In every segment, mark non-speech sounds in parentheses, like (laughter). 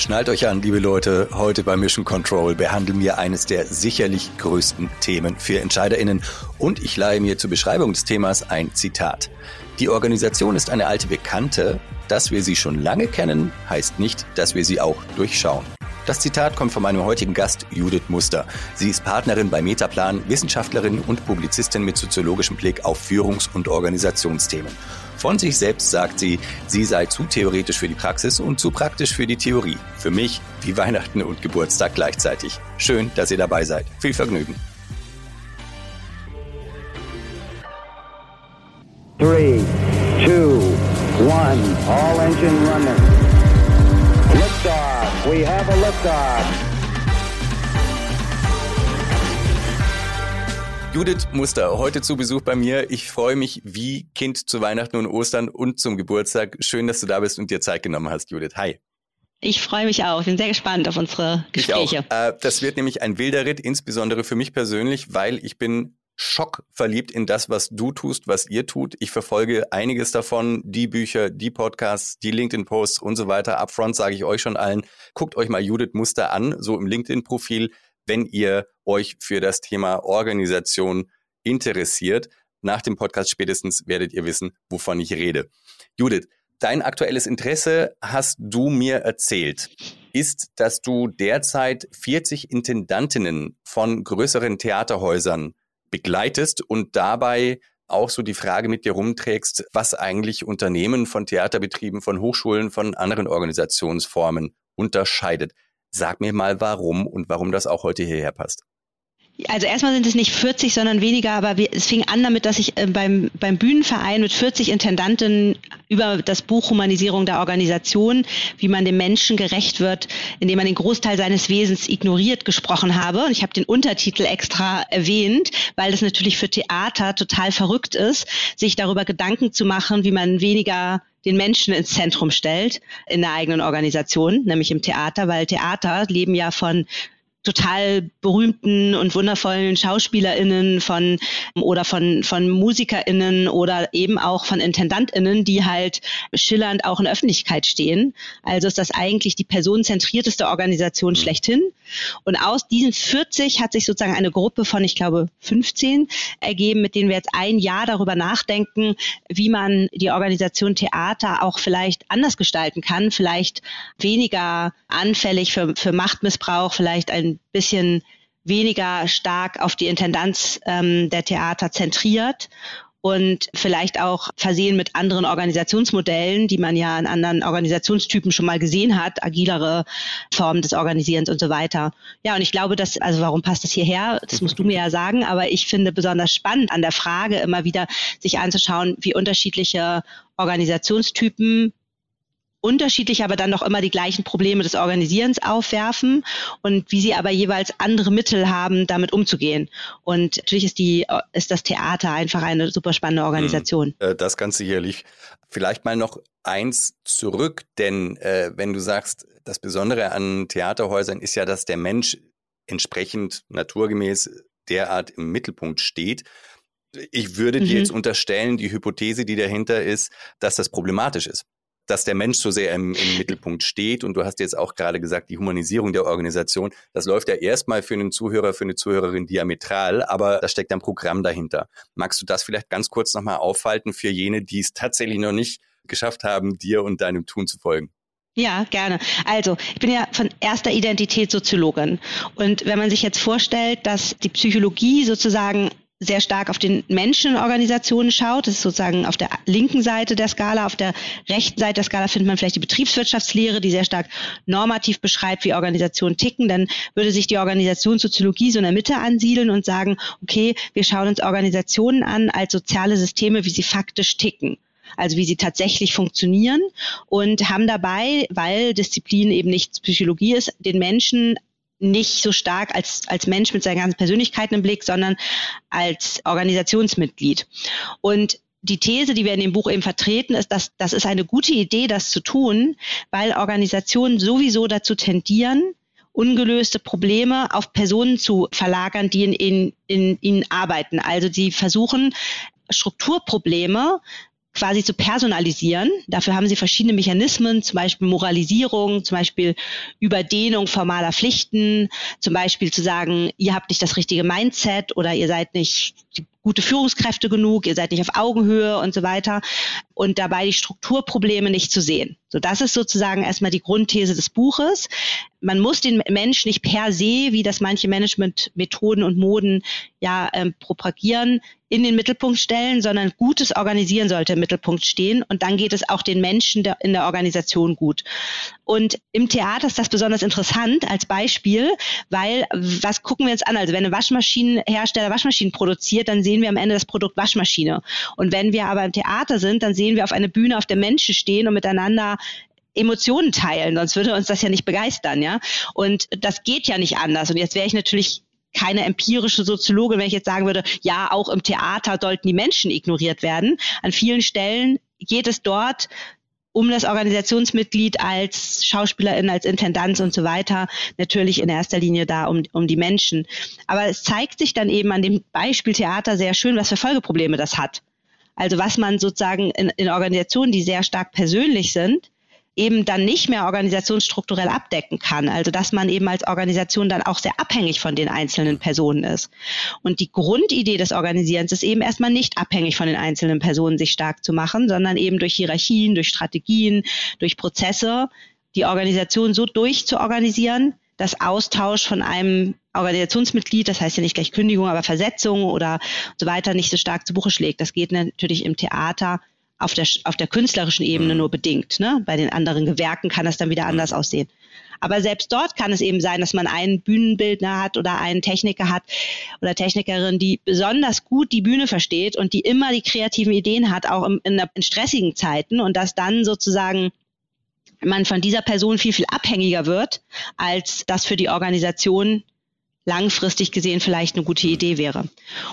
Schnallt euch an, liebe Leute. Heute bei Mission Control behandeln wir eines der sicherlich größten Themen für EntscheiderInnen. Und ich leihe mir zur Beschreibung des Themas ein Zitat. Die Organisation ist eine alte Bekannte. Dass wir sie schon lange kennen, heißt nicht, dass wir sie auch durchschauen. Das Zitat kommt von meinem heutigen Gast Judith Muster. Sie ist Partnerin bei Metaplan, Wissenschaftlerin und Publizistin mit soziologischem Blick auf Führungs- und Organisationsthemen. Von sich selbst sagt sie, sie sei zu theoretisch für die Praxis und zu praktisch für die Theorie. Für mich wie Weihnachten und Geburtstag gleichzeitig. Schön, dass ihr dabei seid. Viel Vergnügen. Three, two, one, all engine running. Liftoff. We have a liftoff. Judith Muster, heute zu Besuch bei mir. Ich freue mich wie Kind zu Weihnachten und Ostern und zum Geburtstag. Schön, dass du da bist und dir Zeit genommen hast, Judith. Hi. Ich freue mich auch. Ich bin sehr gespannt auf unsere Gespräche. Äh, das wird nämlich ein wilder Ritt, insbesondere für mich persönlich, weil ich bin schockverliebt in das, was du tust, was ihr tut. Ich verfolge einiges davon, die Bücher, die Podcasts, die LinkedIn-Posts und so weiter. Upfront sage ich euch schon allen, guckt euch mal Judith Muster an, so im LinkedIn-Profil wenn ihr euch für das Thema Organisation interessiert. Nach dem Podcast spätestens werdet ihr wissen, wovon ich rede. Judith, dein aktuelles Interesse hast du mir erzählt, ist, dass du derzeit 40 Intendantinnen von größeren Theaterhäusern begleitest und dabei auch so die Frage mit dir rumträgst, was eigentlich Unternehmen von Theaterbetrieben, von Hochschulen, von anderen Organisationsformen unterscheidet. Sag mir mal warum und warum das auch heute hierher passt. Also erstmal sind es nicht 40, sondern weniger, aber wir, es fing an damit, dass ich äh, beim, beim Bühnenverein mit 40 Intendanten über das Buch Humanisierung der Organisation, wie man dem Menschen gerecht wird, indem man den Großteil seines Wesens ignoriert, gesprochen habe. Und ich habe den Untertitel extra erwähnt, weil das natürlich für Theater total verrückt ist, sich darüber Gedanken zu machen, wie man weniger den Menschen ins Zentrum stellt in der eigenen Organisation, nämlich im Theater, weil Theater leben ja von total berühmten und wundervollen SchauspielerInnen von oder von, von MusikerInnen oder eben auch von IntendantInnen, die halt schillernd auch in der Öffentlichkeit stehen. Also ist das eigentlich die personenzentrierteste Organisation mhm. schlechthin. Und aus diesen 40 hat sich sozusagen eine Gruppe von, ich glaube, 15 ergeben, mit denen wir jetzt ein Jahr darüber nachdenken, wie man die Organisation Theater auch vielleicht anders gestalten kann, vielleicht weniger anfällig für, für Machtmissbrauch, vielleicht ein bisschen weniger stark auf die Intendanz ähm, der Theater zentriert und vielleicht auch versehen mit anderen Organisationsmodellen, die man ja in anderen Organisationstypen schon mal gesehen hat, agilere Formen des Organisierens und so weiter. Ja, und ich glaube, dass, also warum passt das hierher? Das musst du mir ja sagen, aber ich finde besonders spannend an der Frage immer wieder, sich anzuschauen, wie unterschiedliche Organisationstypen unterschiedlich, aber dann noch immer die gleichen Probleme des Organisierens aufwerfen und wie sie aber jeweils andere Mittel haben, damit umzugehen. Und natürlich ist die, ist das Theater einfach eine super spannende Organisation. Hm, äh, das ganz sicherlich. Vielleicht mal noch eins zurück, denn äh, wenn du sagst, das Besondere an Theaterhäusern ist ja, dass der Mensch entsprechend naturgemäß derart im Mittelpunkt steht. Ich würde mhm. dir jetzt unterstellen, die Hypothese, die dahinter ist, dass das problematisch ist dass der Mensch so sehr im, im Mittelpunkt steht. Und du hast jetzt auch gerade gesagt, die Humanisierung der Organisation, das läuft ja erstmal für einen Zuhörer, für eine Zuhörerin diametral, aber da steckt ein Programm dahinter. Magst du das vielleicht ganz kurz nochmal aufhalten für jene, die es tatsächlich noch nicht geschafft haben, dir und deinem Tun zu folgen? Ja, gerne. Also, ich bin ja von erster Identität Soziologin. Und wenn man sich jetzt vorstellt, dass die Psychologie sozusagen sehr stark auf den Menschen in Organisationen schaut. Das ist sozusagen auf der linken Seite der Skala. Auf der rechten Seite der Skala findet man vielleicht die Betriebswirtschaftslehre, die sehr stark normativ beschreibt, wie Organisationen ticken. Dann würde sich die Organisationssoziologie so in der Mitte ansiedeln und sagen, okay, wir schauen uns Organisationen an als soziale Systeme, wie sie faktisch ticken also wie sie tatsächlich funktionieren und haben dabei, weil Disziplin eben nicht Psychologie ist, den Menschen nicht so stark als, als Mensch mit seinen ganzen Persönlichkeiten im Blick, sondern als Organisationsmitglied. Und die These, die wir in dem Buch eben vertreten, ist, dass das ist eine gute Idee, das zu tun, weil Organisationen sowieso dazu tendieren, ungelöste Probleme auf Personen zu verlagern, die in, in, in ihnen arbeiten. Also sie versuchen, Strukturprobleme quasi zu personalisieren. Dafür haben sie verschiedene Mechanismen, zum Beispiel Moralisierung, zum Beispiel Überdehnung formaler Pflichten, zum Beispiel zu sagen, ihr habt nicht das richtige Mindset oder ihr seid nicht gute Führungskräfte genug, ihr seid nicht auf Augenhöhe und so weiter und dabei die Strukturprobleme nicht zu sehen. So, das ist sozusagen erstmal die Grundthese des Buches. Man muss den Mensch nicht per se, wie das manche Managementmethoden und Moden ja ähm, propagieren, in den Mittelpunkt stellen, sondern gutes Organisieren sollte im Mittelpunkt stehen und dann geht es auch den Menschen der, in der Organisation gut. Und im Theater ist das besonders interessant als Beispiel, weil was gucken wir uns an? Also wenn ein Waschmaschinenhersteller Waschmaschinen produziert, dann sehen wir am Ende das Produkt Waschmaschine. Und wenn wir aber im Theater sind, dann sehen wir auf eine Bühne, auf der Menschen stehen und miteinander Emotionen teilen, sonst würde uns das ja nicht begeistern, ja. Und das geht ja nicht anders. Und jetzt wäre ich natürlich keine empirische Soziologin, wenn ich jetzt sagen würde, ja, auch im Theater sollten die Menschen ignoriert werden. An vielen Stellen geht es dort um das Organisationsmitglied als Schauspielerin, als Intendanz und so weiter, natürlich in erster Linie da um, um die Menschen. Aber es zeigt sich dann eben an dem Beispiel Theater sehr schön, was für Folgeprobleme das hat. Also was man sozusagen in, in Organisationen, die sehr stark persönlich sind, eben dann nicht mehr organisationsstrukturell abdecken kann. Also dass man eben als Organisation dann auch sehr abhängig von den einzelnen Personen ist. Und die Grundidee des Organisierens ist eben erstmal nicht abhängig von den einzelnen Personen sich stark zu machen, sondern eben durch Hierarchien, durch Strategien, durch Prozesse die Organisation so durchzuorganisieren, dass Austausch von einem Organisationsmitglied, das heißt ja nicht gleich Kündigung, aber Versetzung oder so weiter, nicht so stark zu Buche schlägt. Das geht natürlich im Theater auf der, auf der künstlerischen Ebene mhm. nur bedingt. Ne? Bei den anderen Gewerken kann das dann wieder anders aussehen. Aber selbst dort kann es eben sein, dass man einen Bühnenbildner hat oder einen Techniker hat oder Technikerin, die besonders gut die Bühne versteht und die immer die kreativen Ideen hat, auch in, in, in stressigen Zeiten und dass dann sozusagen man von dieser Person viel, viel abhängiger wird, als das für die Organisation langfristig gesehen vielleicht eine gute Idee wäre.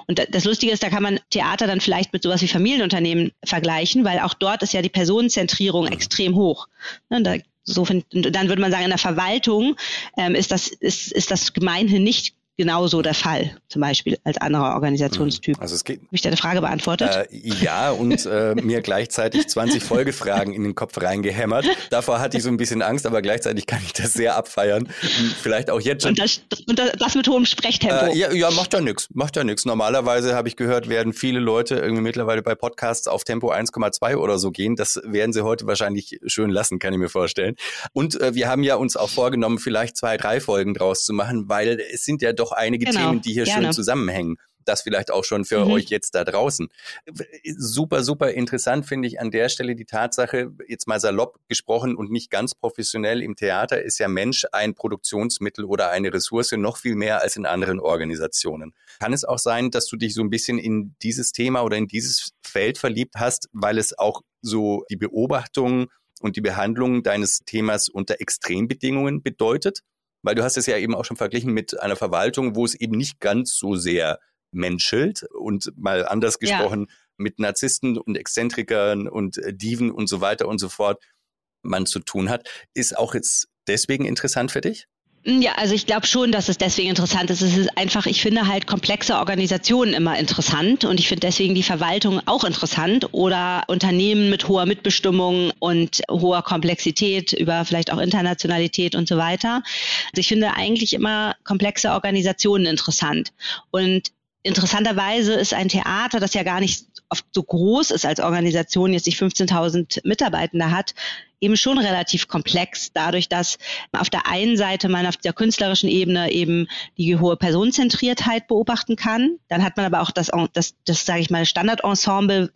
Und das Lustige ist, da kann man Theater dann vielleicht mit sowas wie Familienunternehmen vergleichen, weil auch dort ist ja die Personenzentrierung extrem hoch. Und ne, da, so find, dann würde man sagen, in der Verwaltung ähm, ist, das, ist, ist das gemeinhin nicht genauso der Fall, zum Beispiel als anderer Organisationstyp. Also es geht. Habe ich deine Frage beantwortet? Äh, ja, und äh, mir gleichzeitig 20 Folgefragen in den Kopf reingehämmert. Davor hatte ich so ein bisschen Angst, aber gleichzeitig kann ich das sehr abfeiern. Vielleicht auch jetzt schon. Und das, und das mit hohem Sprechtempo. Äh, ja, ja, macht ja nichts. Macht ja nichts. Normalerweise habe ich gehört, werden viele Leute irgendwie mittlerweile bei Podcasts auf Tempo 1,2 oder so gehen. Das werden sie heute wahrscheinlich schön lassen, kann ich mir vorstellen. Und äh, wir haben ja uns auch vorgenommen, vielleicht zwei, drei Folgen draus zu machen, weil es sind ja doch doch einige genau, Themen, die hier gerne. schön zusammenhängen. Das vielleicht auch schon für mhm. euch jetzt da draußen. Super, super interessant finde ich an der Stelle die Tatsache, jetzt mal salopp gesprochen und nicht ganz professionell im Theater, ist ja Mensch ein Produktionsmittel oder eine Ressource noch viel mehr als in anderen Organisationen. Kann es auch sein, dass du dich so ein bisschen in dieses Thema oder in dieses Feld verliebt hast, weil es auch so die Beobachtung und die Behandlung deines Themas unter Extrembedingungen bedeutet? Weil du hast es ja eben auch schon verglichen mit einer Verwaltung, wo es eben nicht ganz so sehr menschelt und mal anders gesprochen ja. mit Narzissten und Exzentrikern und äh, Diven und so weiter und so fort man zu tun hat. Ist auch jetzt deswegen interessant für dich? Ja, also ich glaube schon, dass es deswegen interessant ist. Es ist einfach, ich finde halt komplexe Organisationen immer interessant und ich finde deswegen die Verwaltung auch interessant oder Unternehmen mit hoher Mitbestimmung und hoher Komplexität über vielleicht auch Internationalität und so weiter. Also ich finde eigentlich immer komplexe Organisationen interessant und Interessanterweise ist ein Theater, das ja gar nicht oft so groß ist als Organisation, jetzt nicht 15.000 Mitarbeitende hat, eben schon relativ komplex, dadurch, dass auf der einen Seite man auf der künstlerischen Ebene eben die hohe Personenzentriertheit beobachten kann. Dann hat man aber auch das, das, das sage ich mal, Standardensemble,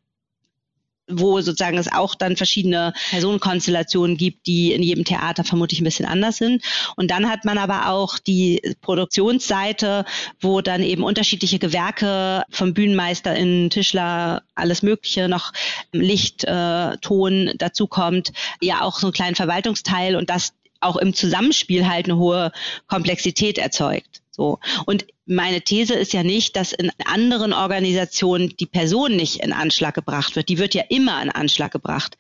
wo sozusagen es auch dann verschiedene Personenkonstellationen gibt, die in jedem Theater vermutlich ein bisschen anders sind. Und dann hat man aber auch die Produktionsseite, wo dann eben unterschiedliche Gewerke vom Bühnenmeister in Tischler, alles Mögliche, noch Licht, äh, Ton dazu kommt, ja auch so einen kleinen Verwaltungsteil und das auch im Zusammenspiel halt eine hohe Komplexität erzeugt. So. Und meine These ist ja nicht, dass in anderen Organisationen die Person nicht in Anschlag gebracht wird. Die wird ja immer in Anschlag gebracht.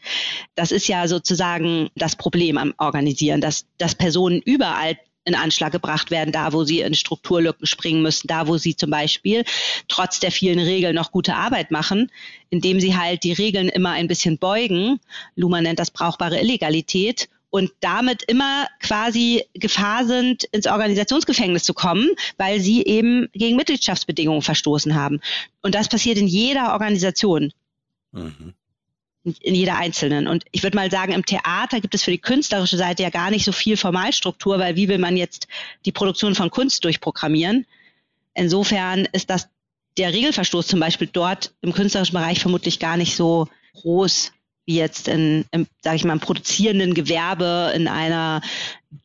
Das ist ja sozusagen das Problem am Organisieren, dass, dass Personen überall in Anschlag gebracht werden, da wo sie in Strukturlücken springen müssen, da wo sie zum Beispiel trotz der vielen Regeln noch gute Arbeit machen, indem sie halt die Regeln immer ein bisschen beugen. Luhmann nennt das brauchbare Illegalität und damit immer quasi Gefahr sind, ins Organisationsgefängnis zu kommen, weil sie eben gegen Mitgliedschaftsbedingungen verstoßen haben. Und das passiert in jeder Organisation. Mhm in jeder einzelnen. Und ich würde mal sagen, im Theater gibt es für die künstlerische Seite ja gar nicht so viel Formalstruktur, weil wie will man jetzt die Produktion von Kunst durchprogrammieren? Insofern ist das der Regelverstoß zum Beispiel dort im künstlerischen Bereich vermutlich gar nicht so groß wie jetzt in, im, sage ich mal, im produzierenden Gewerbe, in einer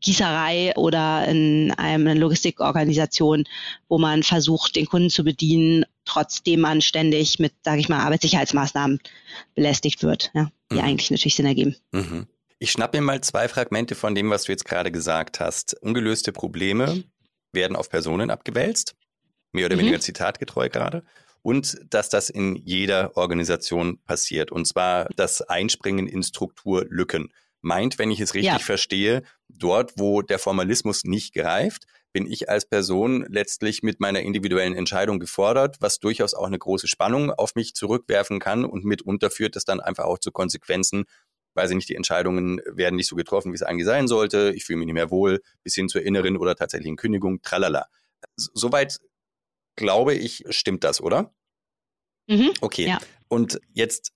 Gießerei oder in einer Logistikorganisation, wo man versucht, den Kunden zu bedienen, trotzdem man ständig mit, sage ich mal, Arbeitssicherheitsmaßnahmen belästigt wird, ja, die mhm. eigentlich natürlich Sinn ergeben. Mhm. Ich schnapp mir mal zwei Fragmente von dem, was du jetzt gerade gesagt hast. Ungelöste Probleme werden auf Personen abgewälzt, mehr oder mhm. weniger zitatgetreu gerade und dass das in jeder Organisation passiert. Und zwar das Einspringen in Strukturlücken. Meint, wenn ich es richtig ja. verstehe, dort, wo der Formalismus nicht greift, bin ich als Person letztlich mit meiner individuellen Entscheidung gefordert, was durchaus auch eine große Spannung auf mich zurückwerfen kann und mitunter führt es dann einfach auch zu Konsequenzen, weiß ich nicht, die Entscheidungen werden nicht so getroffen, wie es eigentlich sein sollte, ich fühle mich nicht mehr wohl, bis hin zur inneren oder tatsächlichen Kündigung, tralala. Soweit glaube ich, stimmt das, oder? Mhm, okay. Ja. Und jetzt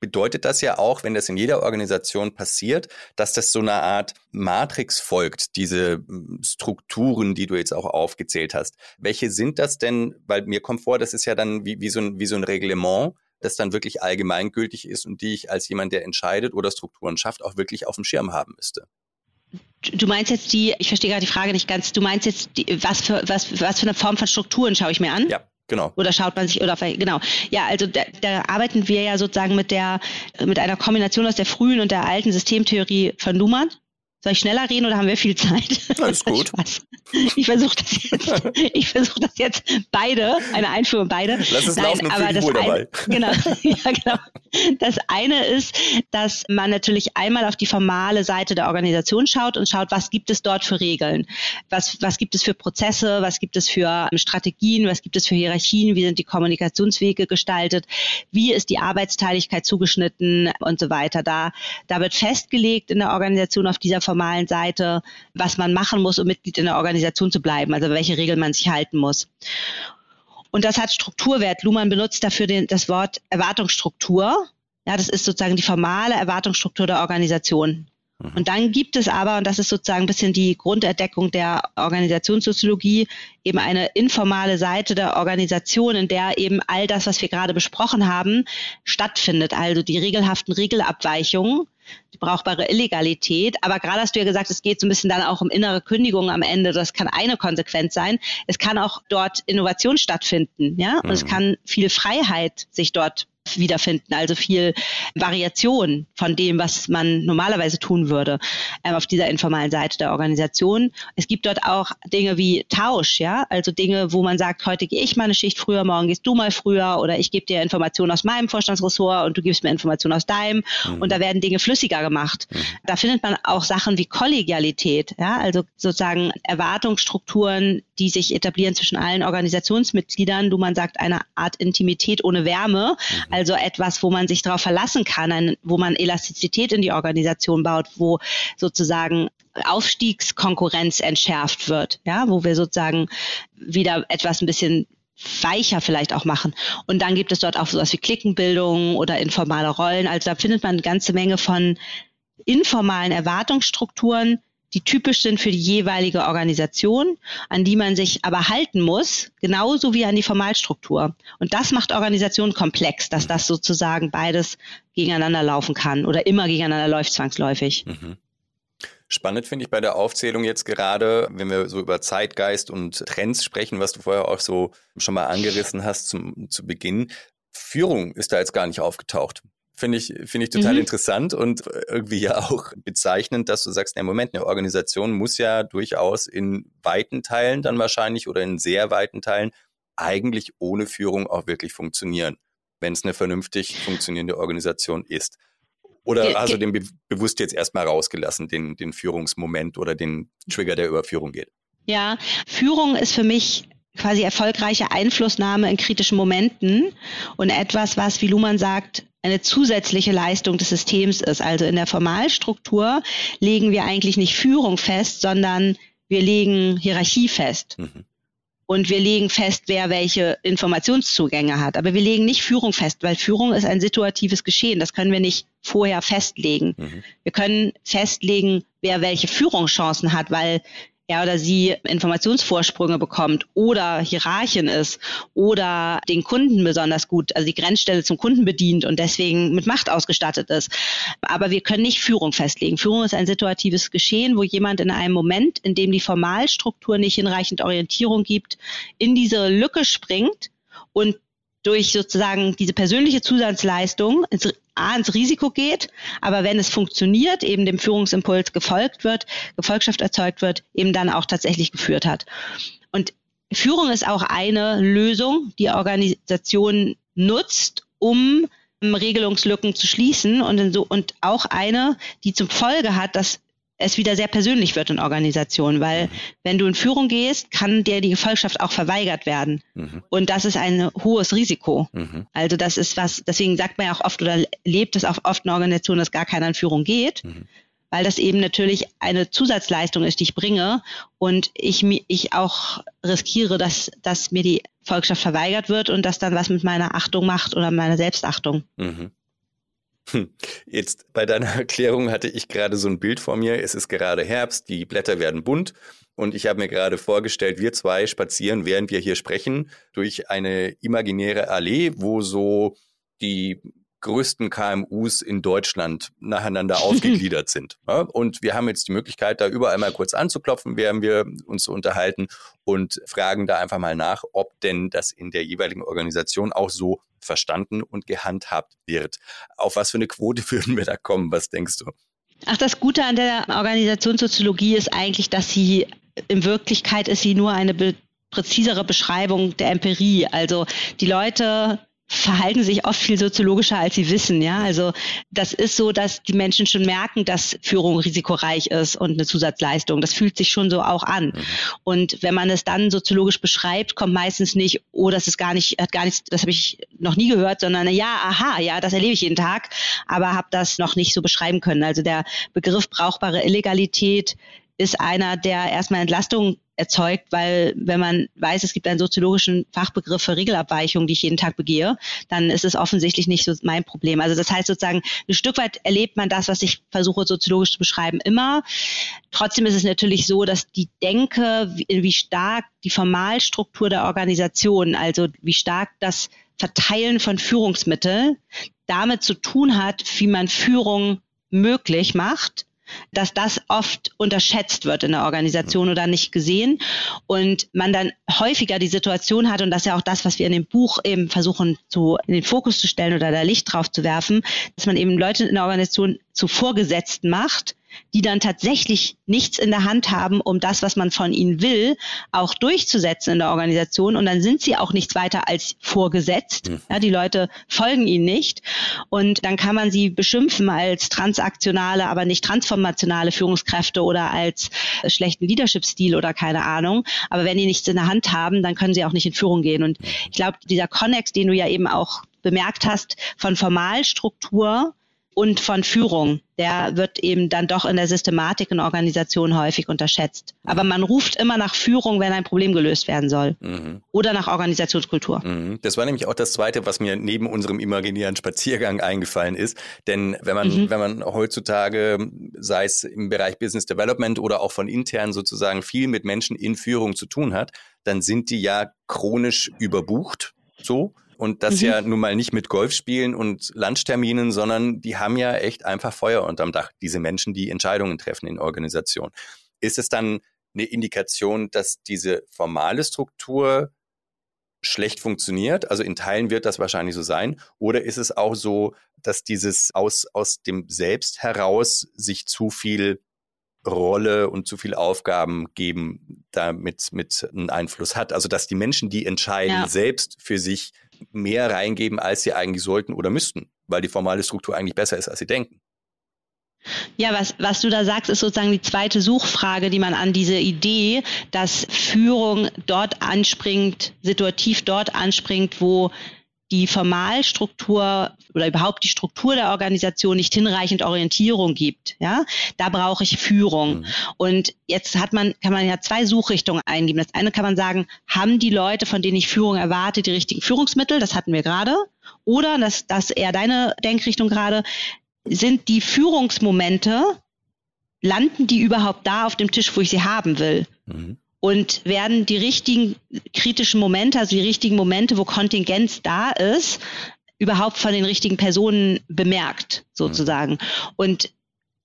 bedeutet das ja auch, wenn das in jeder Organisation passiert, dass das so eine Art Matrix folgt, diese hm, Strukturen, die du jetzt auch aufgezählt hast. Welche sind das denn? Weil mir kommt vor, das ist ja dann wie, wie, so, ein, wie so ein Reglement, das dann wirklich allgemeingültig ist und die ich als jemand, der entscheidet oder Strukturen schafft, auch wirklich auf dem Schirm haben müsste. Du meinst jetzt die, ich verstehe gerade die Frage nicht ganz, du meinst jetzt, die, was, für, was, was für eine Form von Strukturen schaue ich mir an? Ja. Genau. Oder schaut man sich, oder genau. Ja, also da, da arbeiten wir ja sozusagen mit der, mit einer Kombination aus der frühen und der alten Systemtheorie von Luhmann. Soll ich schneller reden oder haben wir viel Zeit? (laughs) Alles gut. Ich versuche das jetzt, (laughs) ich versuche das jetzt beide, eine Einführung beide. Lass es Nein, laufen und aber das wohl dabei. Genau, (laughs) ja, genau. Das eine ist, dass man natürlich einmal auf die formale Seite der Organisation schaut und schaut, was gibt es dort für Regeln? Was, was gibt es für Prozesse? Was gibt es für Strategien? Was gibt es für Hierarchien? Wie sind die Kommunikationswege gestaltet? Wie ist die Arbeitsteiligkeit zugeschnitten und so weiter? Da, da wird festgelegt in der Organisation auf dieser formalen Seite, was man machen muss, um Mitglied in der Organisation zu bleiben, also welche Regeln man sich halten muss. Und das hat Strukturwert. Luhmann benutzt dafür den, das Wort Erwartungsstruktur. Ja, das ist sozusagen die formale Erwartungsstruktur der Organisation. Mhm. Und dann gibt es aber, und das ist sozusagen ein bisschen die Grunderdeckung der Organisationssoziologie, eben eine informale Seite der Organisation, in der eben all das, was wir gerade besprochen haben, stattfindet. Also die regelhaften Regelabweichungen, die brauchbare Illegalität. Aber gerade hast du ja gesagt, es geht so ein bisschen dann auch um innere Kündigung am Ende. Das kann eine Konsequenz sein. Es kann auch dort Innovation stattfinden, ja, und mhm. es kann viel Freiheit sich dort wiederfinden, also viel Variation von dem, was man normalerweise tun würde ähm, auf dieser informalen Seite der Organisation. Es gibt dort auch Dinge wie Tausch, ja, also Dinge, wo man sagt, heute gehe ich mal eine Schicht früher, morgen gehst du mal früher oder ich gebe dir Informationen aus meinem Vorstandsressort und du gibst mir Informationen aus deinem mhm. und da werden Dinge flüssiger gemacht. Mhm. Da findet man auch Sachen wie Kollegialität, ja, also sozusagen Erwartungsstrukturen, die sich etablieren zwischen allen Organisationsmitgliedern, du man sagt, eine Art Intimität ohne Wärme, mhm. Also etwas, wo man sich darauf verlassen kann, ein, wo man Elastizität in die Organisation baut, wo sozusagen Aufstiegskonkurrenz entschärft wird, ja, wo wir sozusagen wieder etwas ein bisschen weicher vielleicht auch machen. Und dann gibt es dort auch sowas wie Klickenbildung oder informale Rollen. Also da findet man eine ganze Menge von informalen Erwartungsstrukturen, die typisch sind für die jeweilige Organisation, an die man sich aber halten muss, genauso wie an die Formalstruktur. Und das macht Organisationen komplex, dass das sozusagen beides gegeneinander laufen kann oder immer gegeneinander läuft zwangsläufig. Mhm. Spannend finde ich bei der Aufzählung jetzt gerade, wenn wir so über Zeitgeist und Trends sprechen, was du vorher auch so schon mal angerissen hast zum, zu Beginn. Führung ist da jetzt gar nicht aufgetaucht. Finde ich, finde ich total mhm. interessant und irgendwie ja auch bezeichnend, dass du sagst, im Moment, eine Organisation muss ja durchaus in weiten Teilen dann wahrscheinlich oder in sehr weiten Teilen eigentlich ohne Führung auch wirklich funktionieren, wenn es eine vernünftig funktionierende Organisation ist. Oder hast du den be bewusst jetzt erstmal rausgelassen, den, den Führungsmoment oder den Trigger, der über Führung geht? Ja, Führung ist für mich quasi erfolgreiche Einflussnahme in kritischen Momenten und etwas, was, wie Luhmann sagt, eine zusätzliche Leistung des Systems ist. Also in der Formalstruktur legen wir eigentlich nicht Führung fest, sondern wir legen Hierarchie fest. Mhm. Und wir legen fest, wer welche Informationszugänge hat. Aber wir legen nicht Führung fest, weil Führung ist ein situatives Geschehen. Das können wir nicht vorher festlegen. Mhm. Wir können festlegen, wer welche Führungschancen hat, weil er oder sie Informationsvorsprünge bekommt oder Hierarchien ist oder den Kunden besonders gut, also die Grenzstelle zum Kunden bedient und deswegen mit Macht ausgestattet ist. Aber wir können nicht Führung festlegen. Führung ist ein situatives Geschehen, wo jemand in einem Moment, in dem die Formalstruktur nicht hinreichend Orientierung gibt, in diese Lücke springt und durch sozusagen diese persönliche Zusatzleistung ins, A, ins Risiko geht, aber wenn es funktioniert, eben dem Führungsimpuls gefolgt wird, Gefolgschaft erzeugt wird, eben dann auch tatsächlich geführt hat. Und Führung ist auch eine Lösung, die Organisation nutzt, um Regelungslücken zu schließen und, so, und auch eine, die zum Folge hat, dass es wieder sehr persönlich wird in Organisationen, weil mhm. wenn du in Führung gehst, kann dir die Gefolgschaft auch verweigert werden. Mhm. Und das ist ein hohes Risiko. Mhm. Also das ist was, deswegen sagt man ja auch oft oder lebt es auch oft in Organisationen, dass gar keiner in Führung geht, mhm. weil das eben natürlich eine Zusatzleistung ist, die ich bringe und ich, ich auch riskiere, dass, dass mir die Volkschaft verweigert wird und das dann was mit meiner Achtung macht oder meiner Selbstachtung. Hm. Jetzt bei deiner (laughs) Erklärung hatte ich gerade so ein Bild vor mir. Es ist gerade Herbst, die Blätter werden bunt und ich habe mir gerade vorgestellt, wir zwei spazieren, während wir hier sprechen, durch eine imaginäre Allee, wo so die größten KMUs in Deutschland nacheinander aufgegliedert sind. (laughs) Ja, und wir haben jetzt die Möglichkeit, da überall mal kurz anzuklopfen, während wir uns unterhalten und fragen da einfach mal nach, ob denn das in der jeweiligen Organisation auch so verstanden und gehandhabt wird. Auf was für eine Quote (laughs) würden wir da kommen? Was denkst du? Ach, das Gute an der Organisationssoziologie ist eigentlich, dass sie in Wirklichkeit ist sie nur eine be präzisere Beschreibung der Empirie. Also die Leute verhalten sich oft viel soziologischer, als sie wissen. Ja, also das ist so, dass die Menschen schon merken, dass Führung risikoreich ist und eine Zusatzleistung. Das fühlt sich schon so auch an. Mhm. Und wenn man es dann soziologisch beschreibt, kommt meistens nicht, oh, das ist gar nicht, hat gar nichts, das habe ich noch nie gehört, sondern ja, aha, ja, das erlebe ich jeden Tag, aber habe das noch nicht so beschreiben können. Also der Begriff brauchbare Illegalität ist einer, der erstmal Entlastung erzeugt, weil wenn man weiß, es gibt einen soziologischen Fachbegriff für Regelabweichungen, die ich jeden Tag begehe, dann ist es offensichtlich nicht so mein Problem. Also das heißt sozusagen, ein Stück weit erlebt man das, was ich versuche soziologisch zu beschreiben, immer. Trotzdem ist es natürlich so, dass die Denke, wie, wie stark die Formalstruktur der Organisation, also wie stark das Verteilen von Führungsmitteln damit zu tun hat, wie man Führung möglich macht dass das oft unterschätzt wird in der Organisation oder nicht gesehen. Und man dann häufiger die Situation hat und das ist ja auch das, was wir in dem Buch eben versuchen zu in den Fokus zu stellen oder da Licht drauf zu werfen, dass man eben Leute in der Organisation zu Vorgesetzten macht, die dann tatsächlich nichts in der Hand haben, um das, was man von ihnen will, auch durchzusetzen in der Organisation. Und dann sind sie auch nichts weiter als vorgesetzt. Mhm. Ja, die Leute folgen ihnen nicht. Und dann kann man sie beschimpfen als transaktionale, aber nicht transformationale Führungskräfte oder als schlechten Leadership-Stil oder keine Ahnung. Aber wenn die nichts in der Hand haben, dann können sie auch nicht in Führung gehen. Und ich glaube, dieser Connex, den du ja eben auch bemerkt hast, von Formalstruktur und von Führung. Der wird eben dann doch in der Systematik in Organisationen häufig unterschätzt. Aber man ruft immer nach Führung, wenn ein Problem gelöst werden soll. Mhm. Oder nach Organisationskultur. Mhm. Das war nämlich auch das Zweite, was mir neben unserem imaginären Spaziergang eingefallen ist. Denn wenn man, mhm. wenn man heutzutage, sei es im Bereich Business Development oder auch von intern sozusagen viel mit Menschen in Führung zu tun hat, dann sind die ja chronisch überbucht. So. Und das mhm. ja nun mal nicht mit Golfspielen und Lunchterminen, sondern die haben ja echt einfach Feuer unterm Dach, diese Menschen, die Entscheidungen treffen in Organisationen. Ist es dann eine Indikation, dass diese formale Struktur schlecht funktioniert? Also in Teilen wird das wahrscheinlich so sein. Oder ist es auch so, dass dieses aus, aus dem Selbst heraus sich zu viel Rolle und zu viel Aufgaben geben, damit mit einen Einfluss hat. Also dass die Menschen, die entscheiden, ja. selbst für sich mehr reingeben, als sie eigentlich sollten oder müssten, weil die formale Struktur eigentlich besser ist, als sie denken. Ja, was, was du da sagst, ist sozusagen die zweite Suchfrage, die man an diese Idee, dass Führung dort anspringt, situativ dort anspringt, wo die Formalstruktur oder überhaupt die Struktur der Organisation nicht hinreichend Orientierung gibt. Ja, da brauche ich Führung. Mhm. Und jetzt hat man, kann man ja zwei Suchrichtungen eingeben. Das eine kann man sagen, haben die Leute, von denen ich Führung erwarte, die richtigen Führungsmittel? Das hatten wir gerade. Oder, das, das eher deine Denkrichtung gerade, sind die Führungsmomente, landen die überhaupt da auf dem Tisch, wo ich sie haben will? Mhm und werden die richtigen kritischen Momente, also die richtigen Momente, wo Kontingenz da ist, überhaupt von den richtigen Personen bemerkt, sozusagen. Und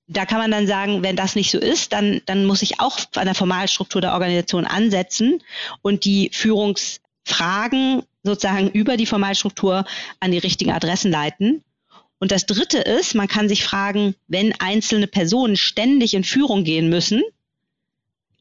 da kann man dann sagen, wenn das nicht so ist, dann, dann muss ich auch an der Formalstruktur der Organisation ansetzen und die Führungsfragen sozusagen über die Formalstruktur an die richtigen Adressen leiten. Und das Dritte ist, man kann sich fragen, wenn einzelne Personen ständig in Führung gehen müssen,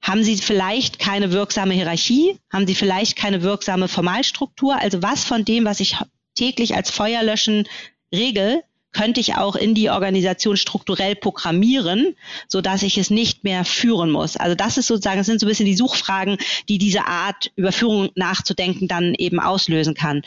haben Sie vielleicht keine wirksame Hierarchie? Haben Sie vielleicht keine wirksame Formalstruktur? Also was von dem, was ich täglich als Feuerlöschen regel, könnte ich auch in die Organisation strukturell programmieren, so dass ich es nicht mehr führen muss. Also das ist sozusagen, das sind so ein bisschen die Suchfragen, die diese Art über Führung nachzudenken dann eben auslösen kann.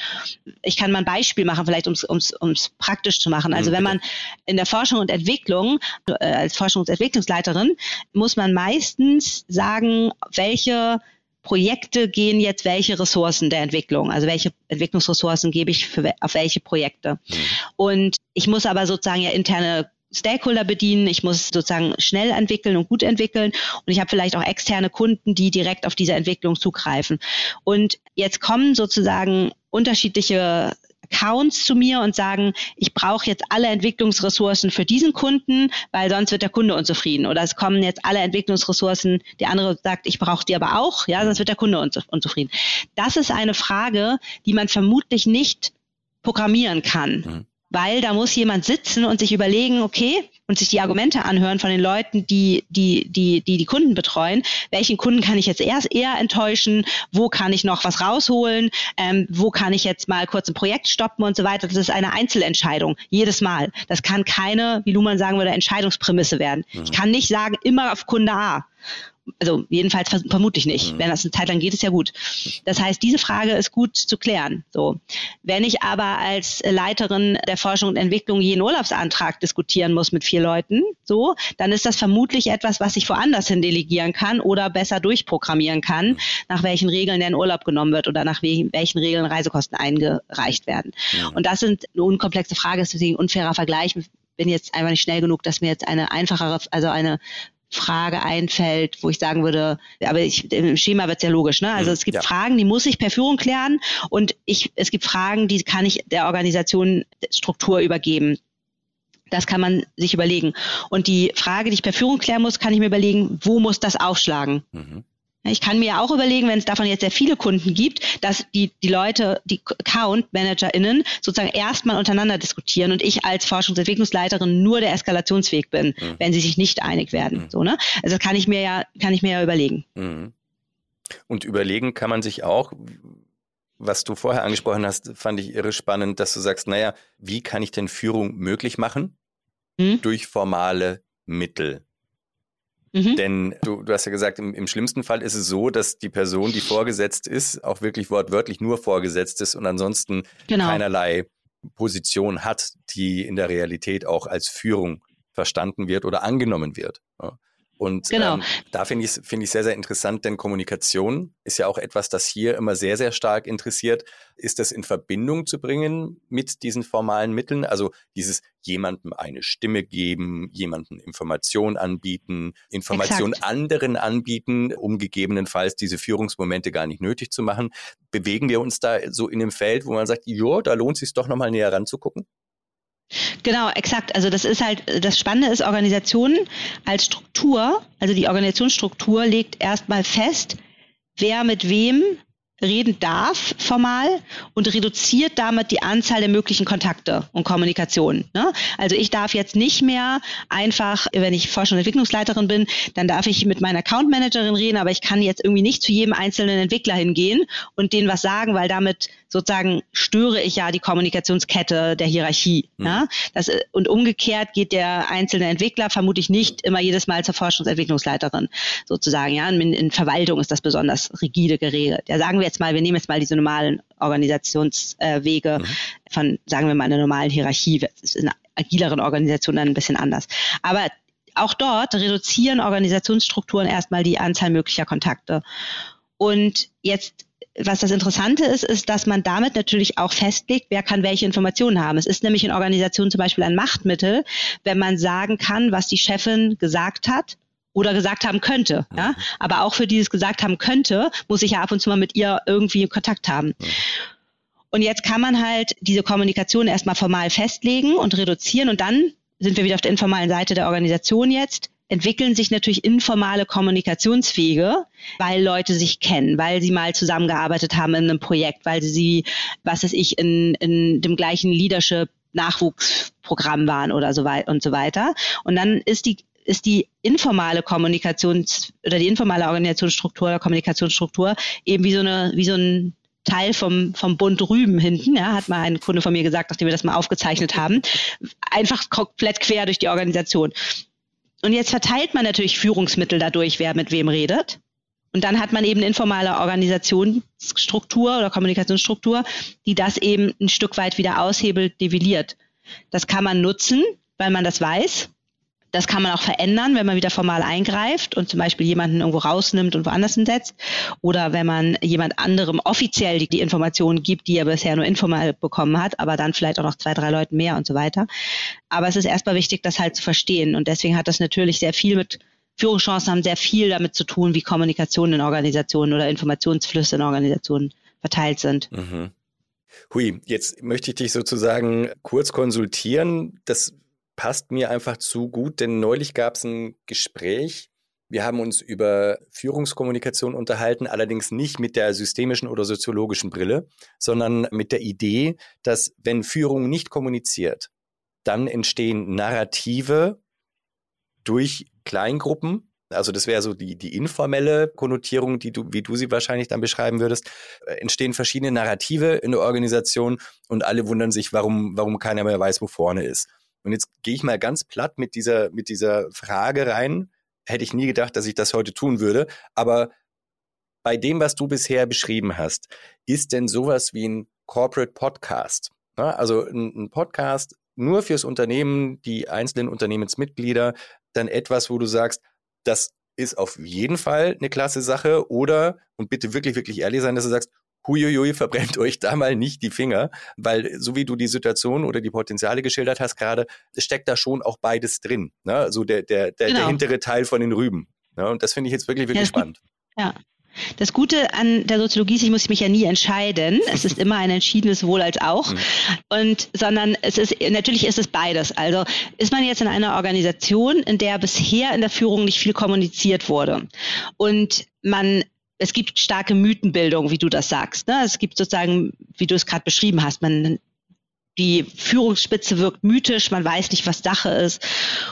Ich kann mal ein Beispiel machen, vielleicht um es praktisch zu machen. Also mhm, wenn man in der Forschung und Entwicklung, äh, als Forschungs- und Entwicklungsleiterin, muss man meistens sagen, welche Projekte gehen jetzt welche Ressourcen der Entwicklung, also welche Entwicklungsressourcen gebe ich für, auf welche Projekte. Mhm. Und ich muss aber sozusagen ja interne Stakeholder bedienen, ich muss sozusagen schnell entwickeln und gut entwickeln und ich habe vielleicht auch externe Kunden, die direkt auf diese Entwicklung zugreifen. Und jetzt kommen sozusagen unterschiedliche Accounts zu mir und sagen, ich brauche jetzt alle Entwicklungsressourcen für diesen Kunden, weil sonst wird der Kunde unzufrieden. Oder es kommen jetzt alle Entwicklungsressourcen, der andere sagt, ich brauche die aber auch, ja, sonst wird der Kunde unzufrieden. Das ist eine Frage, die man vermutlich nicht programmieren kann. Mhm weil da muss jemand sitzen und sich überlegen, okay, und sich die Argumente anhören von den Leuten, die die, die, die, die Kunden betreuen. Welchen Kunden kann ich jetzt erst eher enttäuschen? Wo kann ich noch was rausholen? Ähm, wo kann ich jetzt mal kurz ein Projekt stoppen und so weiter? Das ist eine Einzelentscheidung, jedes Mal. Das kann keine, wie Luhmann sagen würde, Entscheidungsprämisse werden. Mhm. Ich kann nicht sagen, immer auf Kunde A also jedenfalls vermutlich nicht. Mhm. Wenn das eine Zeit lang geht, ist ja gut. Das heißt, diese Frage ist gut zu klären. So. Wenn ich aber als Leiterin der Forschung und Entwicklung jeden Urlaubsantrag diskutieren muss mit vier Leuten, so, dann ist das vermutlich etwas, was ich woanders hin delegieren kann oder besser durchprogrammieren kann, nach welchen Regeln der in Urlaub genommen wird oder nach welchen Regeln Reisekosten eingereicht werden. Ja. Mhm. Und das sind eine unkomplexe Frage, deswegen unfairer Vergleich bin jetzt einfach nicht schnell genug, dass mir jetzt eine einfachere, also eine Frage einfällt, wo ich sagen würde, aber ich, im Schema wird es ja logisch, ne? Also mhm, es gibt ja. Fragen, die muss ich per Führung klären und ich, es gibt Fragen, die kann ich der Organisation Struktur übergeben. Das kann man sich überlegen. Und die Frage, die ich per Führung klären muss, kann ich mir überlegen, wo muss das aufschlagen? Mhm. Ich kann mir auch überlegen, wenn es davon jetzt sehr viele Kunden gibt, dass die, die Leute, die Account-ManagerInnen sozusagen erstmal untereinander diskutieren und ich als Forschungsentwicklungsleiterin nur der Eskalationsweg bin, mhm. wenn sie sich nicht einig werden. Mhm. So, ne? Also kann ich mir ja, kann ich mir ja überlegen. Mhm. Und überlegen kann man sich auch, was du vorher angesprochen hast, fand ich irre spannend, dass du sagst, naja, wie kann ich denn Führung möglich machen? Mhm. Durch formale Mittel. Mhm. Denn du, du hast ja gesagt, im, im schlimmsten Fall ist es so, dass die Person, die vorgesetzt ist, auch wirklich wortwörtlich nur vorgesetzt ist und ansonsten genau. keinerlei Position hat, die in der Realität auch als Führung verstanden wird oder angenommen wird. Und genau. ähm, da finde ich es find ich sehr, sehr interessant, denn Kommunikation ist ja auch etwas, das hier immer sehr, sehr stark interessiert. Ist das in Verbindung zu bringen mit diesen formalen Mitteln? Also dieses jemandem eine Stimme geben, jemandem Information anbieten, Information Exakt. anderen anbieten, um gegebenenfalls diese Führungsmomente gar nicht nötig zu machen. Bewegen wir uns da so in dem Feld, wo man sagt, ja, da lohnt es sich doch nochmal näher ranzugucken? Genau, exakt. Also das ist halt, das Spannende ist, Organisationen als Struktur, also die Organisationsstruktur legt erstmal fest, wer mit wem reden darf formal und reduziert damit die Anzahl der möglichen Kontakte und Kommunikation. Ne? Also ich darf jetzt nicht mehr einfach, wenn ich Forschung und Entwicklungsleiterin bin, dann darf ich mit meiner Account Managerin reden, aber ich kann jetzt irgendwie nicht zu jedem einzelnen Entwickler hingehen und denen was sagen, weil damit sozusagen störe ich ja die Kommunikationskette der Hierarchie. Mhm. Ja? Das, und umgekehrt geht der einzelne Entwickler vermutlich nicht immer jedes Mal zur Forschungsentwicklungsleiterin sozusagen. Ja? In, in Verwaltung ist das besonders rigide geregelt. Ja, sagen wir jetzt mal, wir nehmen jetzt mal diese normalen Organisationswege mhm. von, sagen wir mal, einer normalen Hierarchie. Das ist in agileren Organisationen dann ein bisschen anders. Aber auch dort reduzieren Organisationsstrukturen erstmal die Anzahl möglicher Kontakte. Und jetzt was das Interessante ist, ist, dass man damit natürlich auch festlegt, wer kann welche Informationen haben. Es ist nämlich in Organisationen zum Beispiel ein Machtmittel, wenn man sagen kann, was die Chefin gesagt hat oder gesagt haben könnte. Ja? Mhm. Aber auch für dieses gesagt haben könnte, muss ich ja ab und zu mal mit ihr irgendwie Kontakt haben. Mhm. Und jetzt kann man halt diese Kommunikation erstmal formal festlegen und reduzieren und dann sind wir wieder auf der informalen Seite der Organisation jetzt, entwickeln sich natürlich informale Kommunikationswege, weil Leute sich kennen, weil sie mal zusammengearbeitet haben in einem Projekt, weil sie, was weiß ich, in, in dem gleichen Leadership Nachwuchsprogramm waren oder so weiter und so weiter. Und dann ist die ist die informale Kommunikations- oder die informale Organisationsstruktur oder Kommunikationsstruktur eben wie so eine, wie so ein Teil vom, vom Bund Rüben hinten, ja, hat mal ein Kunde von mir gesagt, nachdem wir das mal aufgezeichnet haben. Einfach komplett quer durch die Organisation. Und jetzt verteilt man natürlich Führungsmittel dadurch, wer mit wem redet. Und dann hat man eben eine informale Organisationsstruktur oder Kommunikationsstruktur, die das eben ein Stück weit wieder aushebelt, nivelliert. Das kann man nutzen, weil man das weiß. Das kann man auch verändern, wenn man wieder formal eingreift und zum Beispiel jemanden irgendwo rausnimmt und woanders hinsetzt. Oder wenn man jemand anderem offiziell die, die Informationen gibt, die er bisher nur informell bekommen hat, aber dann vielleicht auch noch zwei, drei Leuten mehr und so weiter. Aber es ist erstmal wichtig, das halt zu verstehen. Und deswegen hat das natürlich sehr viel mit Führungschancen haben sehr viel damit zu tun, wie Kommunikation in Organisationen oder Informationsflüsse in Organisationen verteilt sind. Mhm. Hui, jetzt möchte ich dich sozusagen kurz konsultieren. Das passt mir einfach zu gut, denn neulich gab es ein Gespräch. Wir haben uns über Führungskommunikation unterhalten, allerdings nicht mit der systemischen oder soziologischen Brille, sondern mit der Idee, dass wenn Führung nicht kommuniziert, dann entstehen Narrative durch Kleingruppen, also das wäre so die, die informelle Konnotierung, die du, wie du sie wahrscheinlich dann beschreiben würdest, äh, entstehen verschiedene Narrative in der Organisation und alle wundern sich, warum, warum keiner mehr weiß, wo vorne ist. Und jetzt gehe ich mal ganz platt mit dieser, mit dieser Frage rein. Hätte ich nie gedacht, dass ich das heute tun würde. Aber bei dem, was du bisher beschrieben hast, ist denn sowas wie ein Corporate Podcast? Also ein, ein Podcast nur fürs Unternehmen, die einzelnen Unternehmensmitglieder, dann etwas, wo du sagst, das ist auf jeden Fall eine klasse Sache oder, und bitte wirklich, wirklich ehrlich sein, dass du sagst, huiuiui, verbrennt euch da mal nicht die Finger, weil so wie du die Situation oder die Potenziale geschildert hast gerade, steckt da schon auch beides drin. Ne? Also der, der, der, genau. der hintere Teil von den Rüben. Ne? Und das finde ich jetzt wirklich, wirklich ja, spannend. Ja, das Gute an der Soziologie ist, ich muss mich ja nie entscheiden. (laughs) Es ist immer ein entschiedenes Wohl als auch. Mhm. Und, sondern es ist, natürlich ist es beides. Also ist man jetzt in einer Organisation, in der bisher in der Führung nicht viel kommuniziert wurde und man es gibt starke Mythenbildung, wie du das sagst. Ne? Es gibt sozusagen, wie du es gerade beschrieben hast, man die Führungsspitze wirkt mythisch, man weiß nicht, was Sache ist.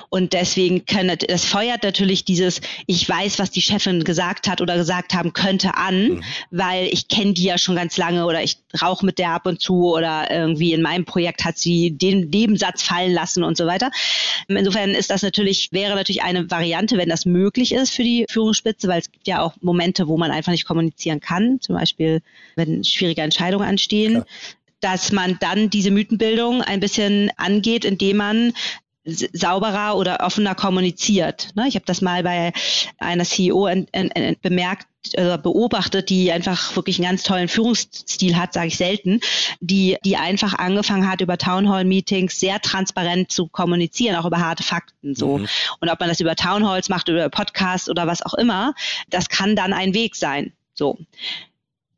Und deswegen können, das feuert natürlich dieses, ich weiß, was die Chefin gesagt hat oder gesagt haben könnte an, mhm. weil ich kenne die ja schon ganz lange oder ich rauche mit der ab und zu oder irgendwie in meinem Projekt hat sie den Nebensatz fallen lassen und so weiter. Insofern ist das natürlich, wäre natürlich eine Variante, wenn das möglich ist für die Führungsspitze, weil es gibt ja auch Momente, wo man einfach nicht kommunizieren kann, zum Beispiel, wenn schwierige Entscheidungen anstehen. Dass man dann diese Mythenbildung ein bisschen angeht, indem man sauberer oder offener kommuniziert. Ne? Ich habe das mal bei einer CEO bemerkt, äh, beobachtet, die einfach wirklich einen ganz tollen Führungsstil hat, sage ich selten, die, die einfach angefangen hat, über Townhall-Meetings sehr transparent zu kommunizieren, auch über harte Fakten so. Mhm. Und ob man das über Townhalls macht oder über Podcasts oder was auch immer, das kann dann ein Weg sein. So.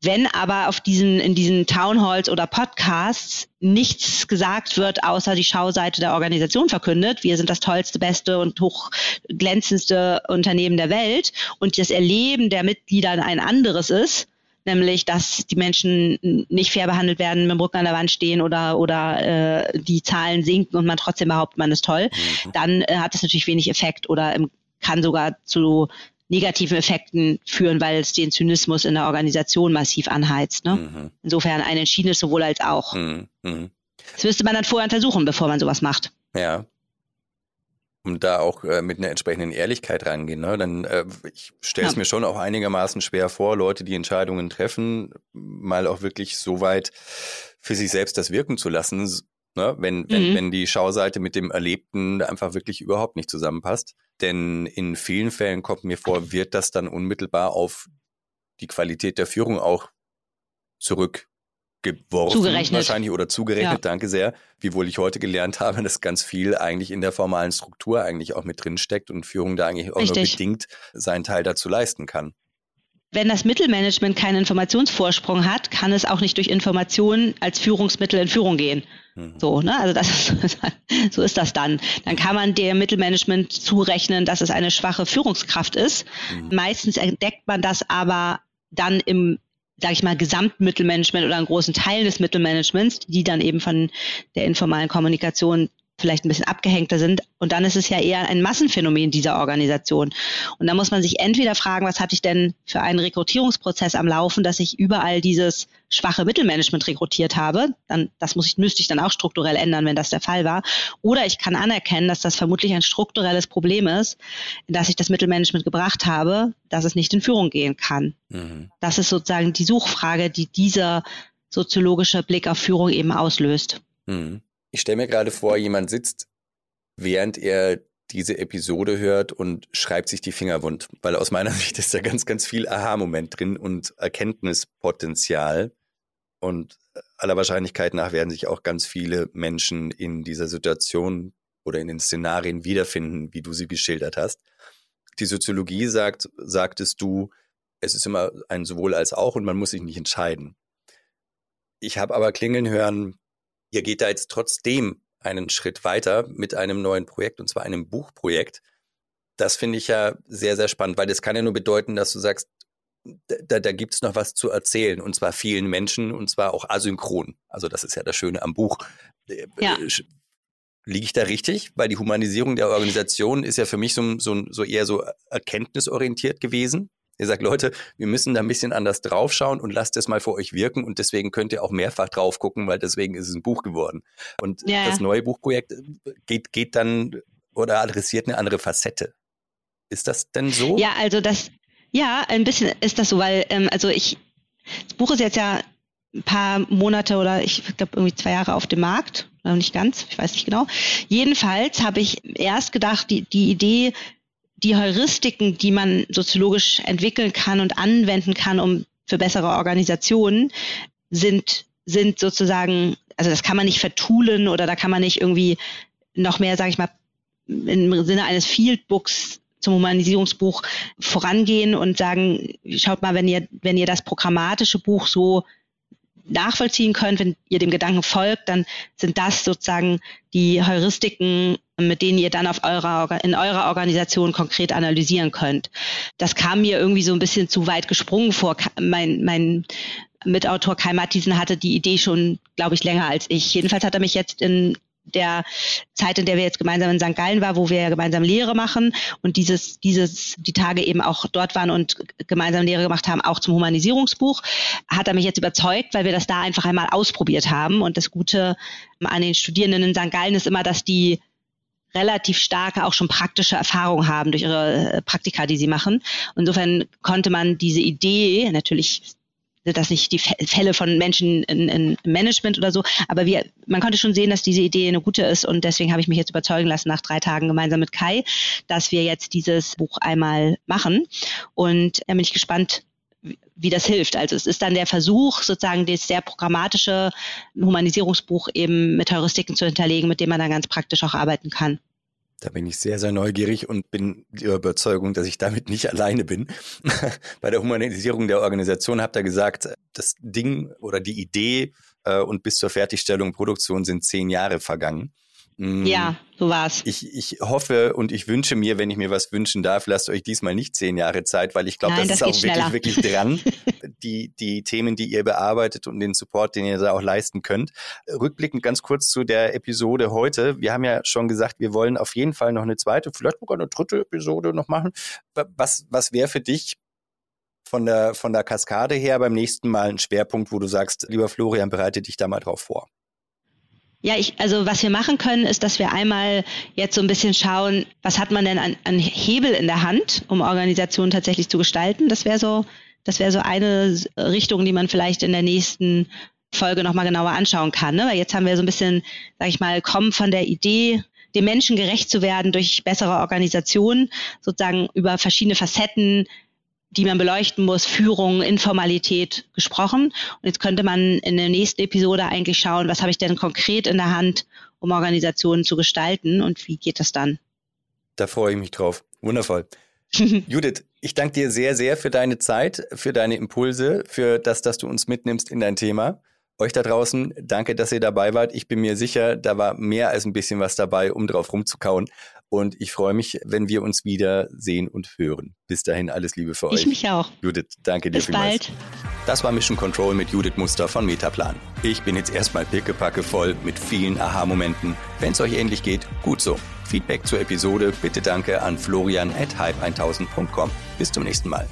Wenn aber auf diesen, in diesen Townhalls oder Podcasts nichts gesagt wird, außer die Schauseite der Organisation verkündet, wir sind das tollste, beste und hochglänzendste Unternehmen der Welt und das Erleben der Mitglieder ein anderes ist, nämlich dass die Menschen nicht fair behandelt werden, mit dem Rücken an der Wand stehen oder oder äh, die Zahlen sinken und man trotzdem behauptet, man ist toll, mhm. dann äh, hat das natürlich wenig Effekt oder im, kann sogar zu negativen Effekten führen, weil es den Zynismus in der Organisation massiv anheizt. Ne? Mhm. Insofern ein entschiedenes sowohl als auch. Mhm. Mhm. Das müsste man dann vorher untersuchen, bevor man sowas macht. Ja. Und da auch äh, mit einer entsprechenden Ehrlichkeit rangehen. Ne? Dann, äh, ich stelle es ja. mir schon auch einigermaßen schwer vor, Leute, die Entscheidungen treffen, mal auch wirklich so weit für sich selbst das wirken zu lassen, ne? wenn, wenn, mhm. wenn die Schauseite mit dem Erlebten einfach wirklich überhaupt nicht zusammenpasst. Denn in vielen Fällen kommt mir vor, wird das dann unmittelbar auf die Qualität der Führung auch zurück geworfen zugerechnet. wahrscheinlich oder zugerechnet, ja. danke sehr. Wiewohl ich heute gelernt habe, dass ganz viel eigentlich in der formalen Struktur eigentlich auch mit drin steckt und Führung da eigentlich auch Richtig. nur bedingt seinen Teil dazu leisten kann. Wenn das Mittelmanagement keinen Informationsvorsprung hat, kann es auch nicht durch Informationen als Führungsmittel in Führung gehen. Mhm. So, ne? Also das ist, (laughs) so ist das dann. Dann kann man dem Mittelmanagement zurechnen, dass es eine schwache Führungskraft ist. Mhm. Meistens entdeckt man das aber dann im sage ich mal, Gesamtmittelmanagement oder einen großen Teil des Mittelmanagements, die dann eben von der informalen Kommunikation vielleicht ein bisschen abgehängter sind. Und dann ist es ja eher ein Massenphänomen dieser Organisation. Und da muss man sich entweder fragen, was hatte ich denn für einen Rekrutierungsprozess am Laufen, dass ich überall dieses schwache Mittelmanagement rekrutiert habe. Dann, das muss ich, müsste ich dann auch strukturell ändern, wenn das der Fall war. Oder ich kann anerkennen, dass das vermutlich ein strukturelles Problem ist, dass ich das Mittelmanagement gebracht habe, dass es nicht in Führung gehen kann. Mhm. Das ist sozusagen die Suchfrage, die dieser soziologische Blick auf Führung eben auslöst. Mhm. Ich stelle mir gerade vor, jemand sitzt, während er diese Episode hört und schreibt sich die Finger wund, weil aus meiner (laughs) Sicht ist da ganz, ganz viel Aha-Moment drin und Erkenntnispotenzial. Und aller Wahrscheinlichkeit nach werden sich auch ganz viele Menschen in dieser Situation oder in den Szenarien wiederfinden, wie du sie geschildert hast. Die Soziologie sagt, sagtest du, es ist immer ein sowohl als auch und man muss sich nicht entscheiden. Ich habe aber klingeln hören, Ihr geht da jetzt trotzdem einen Schritt weiter mit einem neuen Projekt, und zwar einem Buchprojekt. Das finde ich ja sehr, sehr spannend, weil das kann ja nur bedeuten, dass du sagst, da, da gibt es noch was zu erzählen, und zwar vielen Menschen, und zwar auch asynchron. Also das ist ja das Schöne am Buch. Äh, ja. Äh, liege ich da richtig? Weil die Humanisierung der Organisation ist ja für mich so, so, so eher so erkenntnisorientiert gewesen. Ihr sagt, Leute, wir müssen da ein bisschen anders draufschauen und lasst es mal vor euch wirken und deswegen könnt ihr auch mehrfach drauf gucken, weil deswegen ist es ein Buch geworden. Und ja. das neue Buchprojekt geht, geht dann oder adressiert eine andere Facette. Ist das denn so? Ja, also das, ja, ein bisschen ist das so, weil, ähm, also ich, das Buch ist jetzt ja ein paar Monate oder ich glaube irgendwie zwei Jahre auf dem Markt, oder nicht ganz, ich weiß nicht genau. Jedenfalls habe ich erst gedacht, die, die Idee, die Heuristiken, die man soziologisch entwickeln kann und anwenden kann, um für bessere Organisationen, sind, sind sozusagen, also das kann man nicht vertulen oder da kann man nicht irgendwie noch mehr, sage ich mal, im Sinne eines Fieldbooks zum Humanisierungsbuch vorangehen und sagen, schaut mal, wenn ihr, wenn ihr das programmatische Buch so nachvollziehen könnt, wenn ihr dem Gedanken folgt, dann sind das sozusagen die Heuristiken, mit denen ihr dann auf eurer, in eurer Organisation konkret analysieren könnt. Das kam mir irgendwie so ein bisschen zu weit gesprungen vor. Mein, mein Mitautor Kai Mattisen hatte die Idee schon, glaube ich, länger als ich. Jedenfalls hat er mich jetzt in der Zeit, in der wir jetzt gemeinsam in St. Gallen waren, wo wir ja gemeinsam Lehre machen und dieses, dieses, die Tage eben auch dort waren und gemeinsam Lehre gemacht haben, auch zum Humanisierungsbuch, hat er mich jetzt überzeugt, weil wir das da einfach einmal ausprobiert haben. Und das Gute an den Studierenden in St. Gallen ist immer, dass die relativ starke auch schon praktische Erfahrung haben durch ihre äh, Praktika, die sie machen. Insofern konnte man diese Idee, natürlich sind das nicht die Fälle von Menschen in, in Management oder so, aber wir, man konnte schon sehen, dass diese Idee eine gute ist und deswegen habe ich mich jetzt überzeugen lassen nach drei Tagen gemeinsam mit Kai, dass wir jetzt dieses Buch einmal machen und da bin ich gespannt, wie das hilft. Also es ist dann der Versuch, sozusagen das sehr programmatische Humanisierungsbuch eben mit Heuristiken zu hinterlegen, mit dem man dann ganz praktisch auch arbeiten kann. Da bin ich sehr, sehr neugierig und bin der Überzeugung, dass ich damit nicht alleine bin. (laughs) Bei der Humanisierung der Organisation habt ihr gesagt, das Ding oder die Idee äh, und bis zur Fertigstellung Produktion sind zehn Jahre vergangen. Mm. Ja, so war's. Ich, ich hoffe und ich wünsche mir, wenn ich mir was wünschen darf, lasst euch diesmal nicht zehn Jahre Zeit, weil ich glaube, das, das, ist auch wirklich, wirklich dran. (laughs) die, die Themen, die ihr bearbeitet und den Support, den ihr da auch leisten könnt. Rückblickend ganz kurz zu der Episode heute. Wir haben ja schon gesagt, wir wollen auf jeden Fall noch eine zweite, vielleicht sogar eine dritte Episode noch machen. Was, was wäre für dich von der, von der Kaskade her beim nächsten Mal ein Schwerpunkt, wo du sagst, lieber Florian, bereite dich da mal drauf vor? Ja, ich, also was wir machen können, ist, dass wir einmal jetzt so ein bisschen schauen, was hat man denn an, an Hebel in der Hand, um Organisationen tatsächlich zu gestalten. Das wäre so, das wäre so eine Richtung, die man vielleicht in der nächsten Folge nochmal genauer anschauen kann. Ne? Weil jetzt haben wir so ein bisschen, sag ich mal, kommen von der Idee, dem Menschen gerecht zu werden durch bessere Organisation, sozusagen über verschiedene Facetten die man beleuchten muss, Führung, Informalität gesprochen. Und jetzt könnte man in der nächsten Episode eigentlich schauen, was habe ich denn konkret in der Hand, um Organisationen zu gestalten und wie geht das dann? Da freue ich mich drauf. Wundervoll. (laughs) Judith, ich danke dir sehr, sehr für deine Zeit, für deine Impulse, für das, dass du uns mitnimmst in dein Thema. Euch da draußen, danke, dass ihr dabei wart. Ich bin mir sicher, da war mehr als ein bisschen was dabei, um drauf rumzukauen. Und ich freue mich, wenn wir uns wieder sehen und hören. Bis dahin alles Liebe für ich euch. Ich mich auch. Judith, danke dir Bis vielmals. bald. Das war Mission Control mit Judith Muster von Metaplan. Ich bin jetzt erstmal pickepacke voll mit vielen Aha-Momenten. Wenn es euch ähnlich geht, gut so. Feedback zur Episode bitte danke an florian at hype1000.com. Bis zum nächsten Mal.